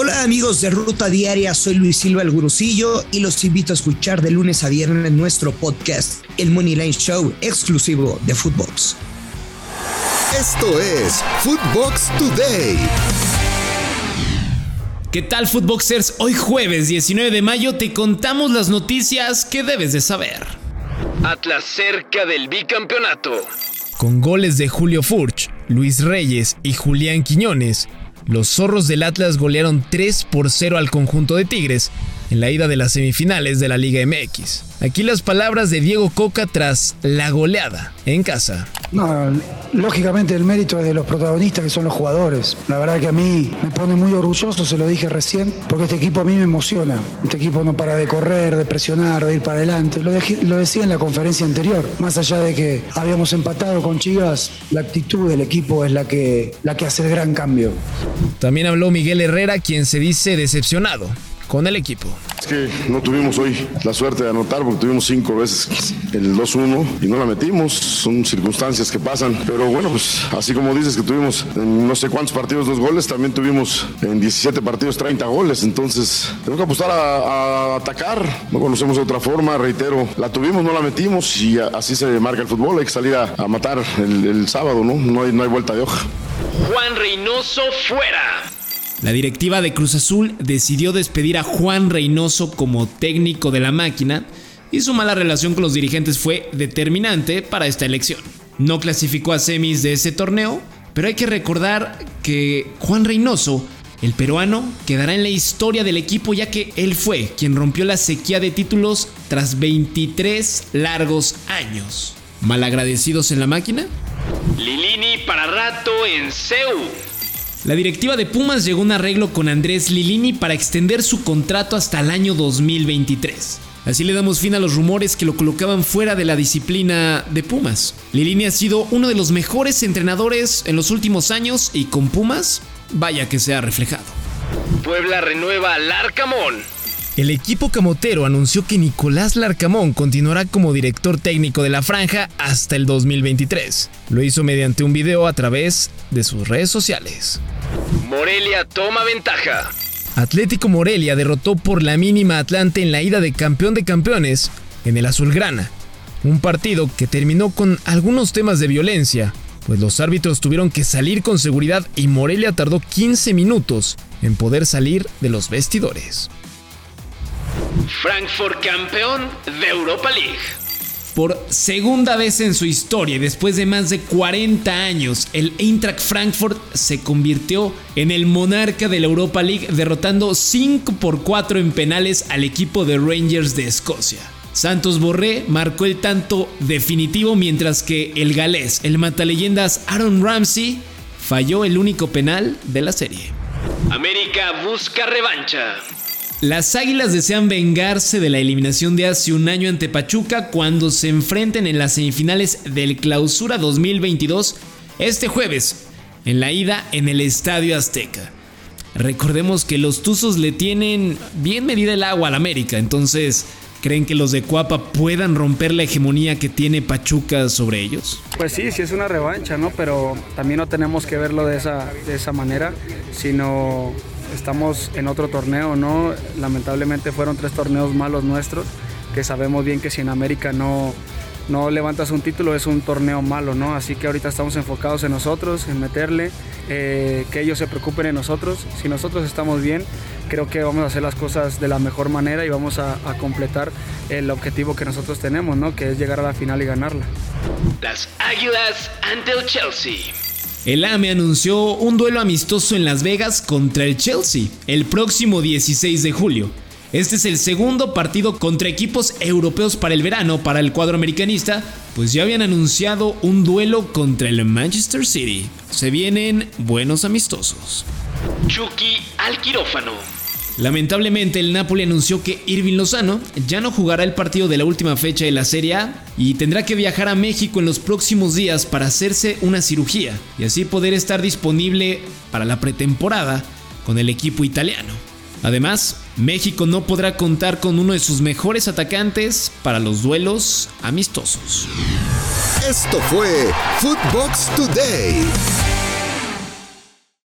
Hola amigos de Ruta Diaria, soy Luis Silva el Gurusillo y los invito a escuchar de lunes a viernes nuestro podcast, el Money Line Show, exclusivo de Footbox. Esto es Footbox Today. ¿Qué tal Footboxers? Hoy jueves 19 de mayo te contamos las noticias que debes de saber. Atlas cerca del bicampeonato. Con goles de Julio Furch, Luis Reyes y Julián Quiñones, los zorros del Atlas golearon 3 por 0 al conjunto de Tigres en la ida de las semifinales de la Liga MX. Aquí las palabras de Diego Coca tras la goleada en casa. No, lógicamente el mérito es de los protagonistas que son los jugadores. La verdad que a mí me pone muy orgulloso, se lo dije recién, porque este equipo a mí me emociona. Este equipo no para de correr, de presionar, de ir para adelante. Lo, lo decía en la conferencia anterior. Más allá de que habíamos empatado con Chivas, la actitud del equipo es la que, la que hace el gran cambio. También habló Miguel Herrera, quien se dice decepcionado con el equipo. Es que no tuvimos hoy la suerte de anotar porque tuvimos cinco veces el 2-1 y no la metimos. Son circunstancias que pasan. Pero bueno, pues así como dices que tuvimos en no sé cuántos partidos dos goles, también tuvimos en 17 partidos 30 goles. Entonces tenemos que apostar a, atacar. No conocemos otra forma. Reitero, la tuvimos, no la metimos y así se marca el fútbol. Hay que salir a, matar el, el, sábado, ¿no? No hay, no hay vuelta de hoja. Juan Reynoso fuera. La directiva de Cruz Azul decidió despedir a Juan Reynoso como técnico de la máquina y su mala relación con los dirigentes fue determinante para esta elección. No clasificó a semis de ese torneo, pero hay que recordar que Juan Reynoso, el peruano, quedará en la historia del equipo ya que él fue quien rompió la sequía de títulos tras 23 largos años. ¿Malagradecidos en la máquina? Lilini para rato en CEU. La directiva de Pumas llegó a un arreglo con Andrés Lilini para extender su contrato hasta el año 2023. Así le damos fin a los rumores que lo colocaban fuera de la disciplina de Pumas. Lilini ha sido uno de los mejores entrenadores en los últimos años y con Pumas, vaya que se ha reflejado. Puebla renueva al Larcamón. El equipo camotero anunció que Nicolás Larcamón continuará como director técnico de la franja hasta el 2023. Lo hizo mediante un video a través de sus redes sociales. Morelia toma ventaja. Atlético Morelia derrotó por la mínima Atlante en la ida de campeón de campeones en el Azulgrana. Un partido que terminó con algunos temas de violencia, pues los árbitros tuvieron que salir con seguridad y Morelia tardó 15 minutos en poder salir de los vestidores. Frankfurt campeón de Europa League. Por segunda vez en su historia y después de más de 40 años, el Eintracht Frankfurt se convirtió en el monarca de la Europa League derrotando 5 por 4 en penales al equipo de Rangers de Escocia. Santos Borré marcó el tanto definitivo mientras que el galés, el mataleyendas Aaron Ramsey, falló el único penal de la serie. América busca revancha. Las Águilas desean vengarse de la eliminación de hace un año ante Pachuca cuando se enfrenten en las semifinales del Clausura 2022 este jueves, en la ida en el Estadio Azteca. Recordemos que los Tuzos le tienen bien medida el agua al América, entonces ¿Creen que los de Cuapa puedan romper la hegemonía que tiene Pachuca sobre ellos? Pues sí, sí es una revancha, ¿no? Pero también no tenemos que verlo de esa, de esa manera, sino estamos en otro torneo, ¿no? Lamentablemente fueron tres torneos malos nuestros, que sabemos bien que si en América no, no levantas un título es un torneo malo, ¿no? Así que ahorita estamos enfocados en nosotros, en meterle, eh, que ellos se preocupen en nosotros. Si nosotros estamos bien, creo que vamos a hacer las cosas de la mejor manera y vamos a, completar el objetivo que nosotros tenemos, ¿no? Que es llegar a la final y ganarla. Las Águilas ante el Chelsea. El AME anunció un duelo amistoso en Las Vegas contra el Chelsea el próximo 16 de julio. Este es el segundo partido contra equipos europeos para el verano para el cuadro americanista, pues ya habían anunciado un duelo contra el Manchester City. Se vienen buenos amistosos. Chucky al quirófano. Lamentablemente el Napoli anunció que Irving Lozano ya no jugará el partido de la última fecha de la Serie A y tendrá que viajar a México en los próximos días para hacerse una cirugía y así poder estar disponible para la pretemporada con el equipo italiano. Además, México no podrá contar con uno de sus mejores atacantes para los duelos amistosos. Esto fue Footbox Today.